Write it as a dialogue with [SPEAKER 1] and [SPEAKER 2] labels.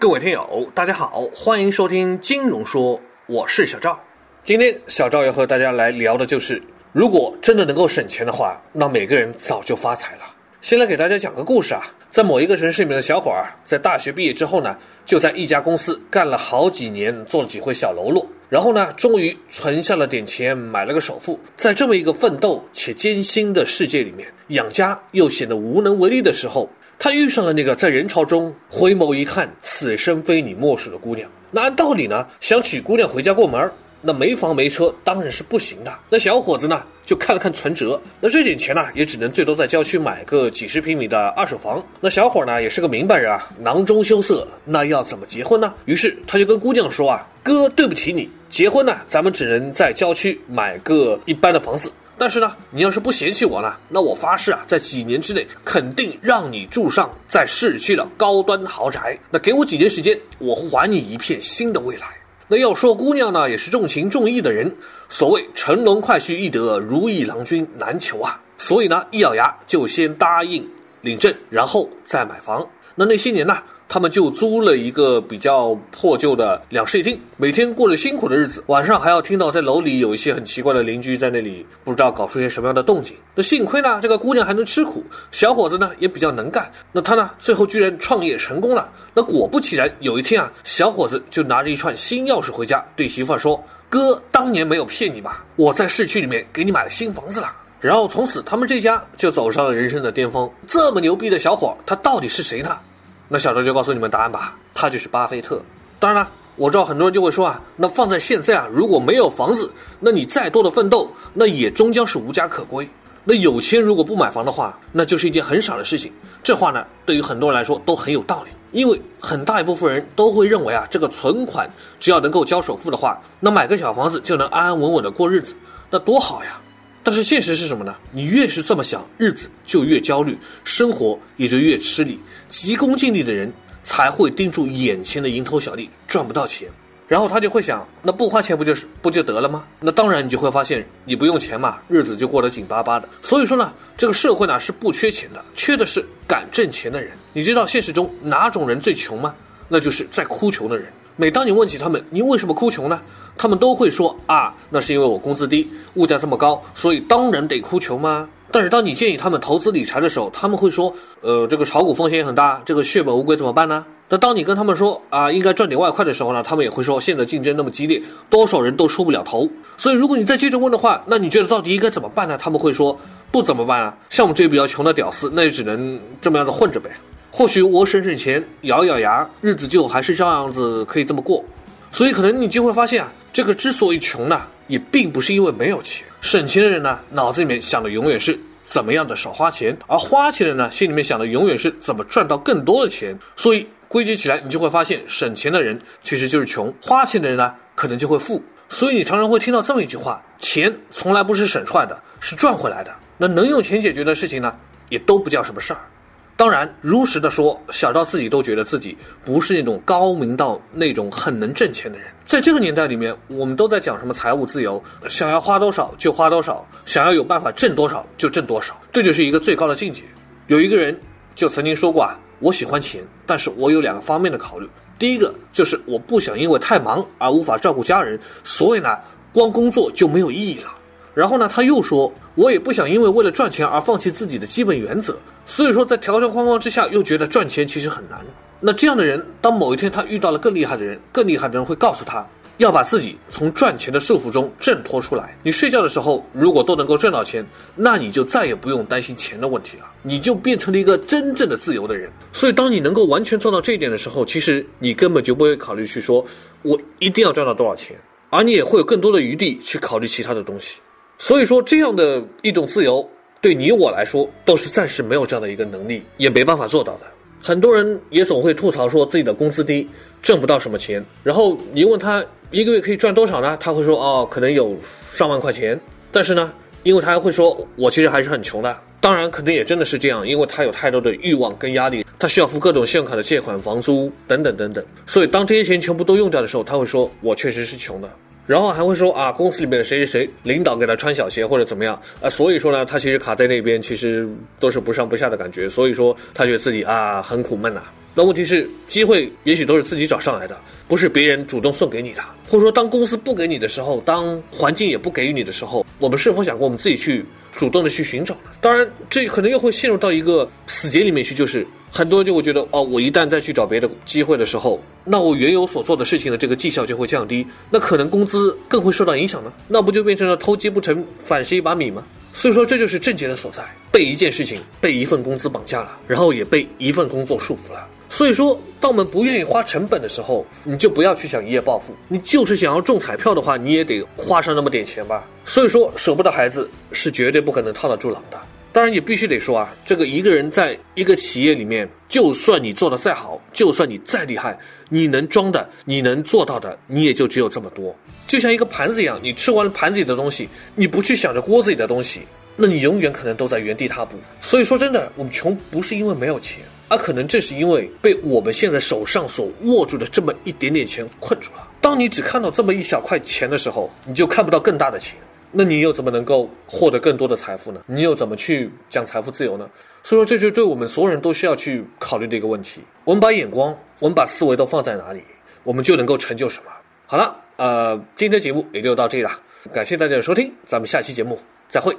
[SPEAKER 1] 各位听友，大家好，欢迎收听金融说，我是小赵。今天小赵要和大家来聊的就是，如果真的能够省钱的话，那每个人早就发财了。先来给大家讲个故事啊，在某一个城市里面的小伙儿，在大学毕业之后呢，就在一家公司干了好几年，做了几回小喽啰，然后呢，终于存下了点钱，买了个首付。在这么一个奋斗且艰辛的世界里面，养家又显得无能为力的时候。他遇上了那个在人潮中回眸一看，此生非你莫属的姑娘。那按道理呢，想娶姑娘回家过门那没房没车当然是不行的。那小伙子呢，就看了看存折，那这点钱呢，也只能最多在郊区买个几十平米的二手房。那小伙呢，也是个明白人啊，囊中羞涩，那要怎么结婚呢？于是他就跟姑娘说啊：“哥，对不起你，结婚呢，咱们只能在郊区买个一般的房子。”但是呢，你要是不嫌弃我呢，那我发誓啊，在几年之内肯定让你住上在市区的高端豪宅。那给我几年时间，我还你一片新的未来。那要说姑娘呢，也是重情重义的人。所谓乘龙快婿易得，如意郎君难求啊。所以呢，一咬牙就先答应领证，然后再买房。那那些年呢？他们就租了一个比较破旧的两室一厅，每天过着辛苦的日子，晚上还要听到在楼里有一些很奇怪的邻居在那里不知道搞出些什么样的动静。那幸亏呢，这个姑娘还能吃苦，小伙子呢也比较能干。那他呢，最后居然创业成功了。那果不其然，有一天啊，小伙子就拿着一串新钥匙回家，对媳妇儿说：“哥，当年没有骗你吧？我在市区里面给你买了新房子了。”然后从此他们这家就走上了人生的巅峰。这么牛逼的小伙，他到底是谁呢？那小周就告诉你们答案吧，他就是巴菲特。当然了，我知道很多人就会说啊，那放在现在啊，如果没有房子，那你再多的奋斗，那也终将是无家可归。那有钱如果不买房的话，那就是一件很傻的事情。这话呢，对于很多人来说都很有道理，因为很大一部分人都会认为啊，这个存款只要能够交首付的话，那买个小房子就能安安稳稳的过日子，那多好呀。但是现实是什么呢？你越是这么想，日子就越焦虑，生活也就越吃力。急功近利的人才会盯住眼前的蝇头小利，赚不到钱，然后他就会想，那不花钱不就是不就得了吗？那当然，你就会发现，你不用钱嘛，日子就过得紧巴巴的。所以说呢，这个社会呢是不缺钱的，缺的是敢挣钱的人。你知道现实中哪种人最穷吗？那就是在哭穷的人。每当你问起他们，你为什么哭穷呢？他们都会说啊，那是因为我工资低，物价这么高，所以当然得哭穷吗？但是当你建议他们投资理财的时候，他们会说，呃，这个炒股风险也很大，这个血本无归怎么办呢？那当你跟他们说啊，应该赚点外快的时候呢，他们也会说，现在竞争那么激烈，多少人都出不了头。所以如果你再接着问的话，那你觉得到底应该怎么办呢？他们会说，不怎么办啊，像我们这些比较穷的屌丝，那就只能这么样子混着呗。或许我省省钱，咬咬牙，日子就还是这样子可以这么过。所以可能你就会发现啊，这个之所以穷呢，也并不是因为没有钱。省钱的人呢，脑子里面想的永远是怎么样的少花钱；而花钱的人呢，心里面想的永远是怎么赚到更多的钱。所以归结起来，你就会发现，省钱的人其实就是穷，花钱的人呢，可能就会富。所以你常常会听到这么一句话：钱从来不是省出来的，是赚回来的。那能用钱解决的事情呢，也都不叫什么事儿。当然，如实的说，小赵自己都觉得自己不是那种高明到那种很能挣钱的人。在这个年代里面，我们都在讲什么财务自由，想要花多少就花多少，想要有办法挣多少就挣多少，这就是一个最高的境界。有一个人就曾经说过啊，我喜欢钱，但是我有两个方面的考虑。第一个就是我不想因为太忙而无法照顾家人，所以呢，光工作就没有意义了。然后呢，他又说，我也不想因为为了赚钱而放弃自己的基本原则。所以说，在条条框框之下，又觉得赚钱其实很难。那这样的人，当某一天他遇到了更厉害的人，更厉害的人会告诉他，要把自己从赚钱的束缚中挣脱出来。你睡觉的时候，如果都能够赚到钱，那你就再也不用担心钱的问题了，你就变成了一个真正的自由的人。所以，当你能够完全做到这一点的时候，其实你根本就不会考虑去说，我一定要赚到多少钱，而你也会有更多的余地去考虑其他的东西。所以说，这样的一种自由，对你我来说，都是暂时没有这样的一个能力，也没办法做到的。很多人也总会吐槽说自己的工资低，挣不到什么钱。然后你问他一个月可以赚多少呢？他会说哦，可能有上万块钱。但是呢，因为他还会说，我其实还是很穷的。当然，肯定也真的是这样，因为他有太多的欲望跟压力，他需要付各种信用卡的借款、房租等等等等。所以当这些钱全部都用掉的时候，他会说，我确实是穷的。然后还会说啊，公司里面的谁谁谁领导给他穿小鞋或者怎么样啊，所以说呢，他其实卡在那边，其实都是不上不下的感觉，所以说他觉得自己啊很苦闷呐。那问题是，机会也许都是自己找上来的，不是别人主动送给你的。或者说，当公司不给你的时候，当环境也不给予你的时候，我们是否想过我们自己去主动的去寻找呢？当然，这可能又会陷入到一个死结里面去，就是很多人就会觉得，哦，我一旦再去找别的机会的时候，那我原有所做的事情的这个绩效就会降低，那可能工资更会受到影响呢？那不就变成了偷鸡不成反蚀一把米吗？所以说，这就是症结的所在，被一件事情、被一份工资绑架了，然后也被一份工作束缚了。所以说，当我们不愿意花成本的时候，你就不要去想一夜暴富。你就是想要中彩票的话，你也得花上那么点钱吧。所以说，舍不得孩子是绝对不可能套得住狼的。当然，也必须得说啊，这个一个人在一个企业里面，就算你做的再好，就算你再厉害，你能装的、你能做到的，你也就只有这么多。就像一个盘子一样，你吃完了盘子里的东西，你不去想着锅子里的东西，那你永远可能都在原地踏步。所以说，真的，我们穷不是因为没有钱。而可能正是因为被我们现在手上所握住的这么一点点钱困住了。当你只看到这么一小块钱的时候，你就看不到更大的钱。那你又怎么能够获得更多的财富呢？你又怎么去讲财富自由呢？所以说，这就对我们所有人都需要去考虑的一个问题。我们把眼光，我们把思维都放在哪里，我们就能够成就什么。好了，呃，今天节目也就到这里了，感谢大家的收听，咱们下期节目再会。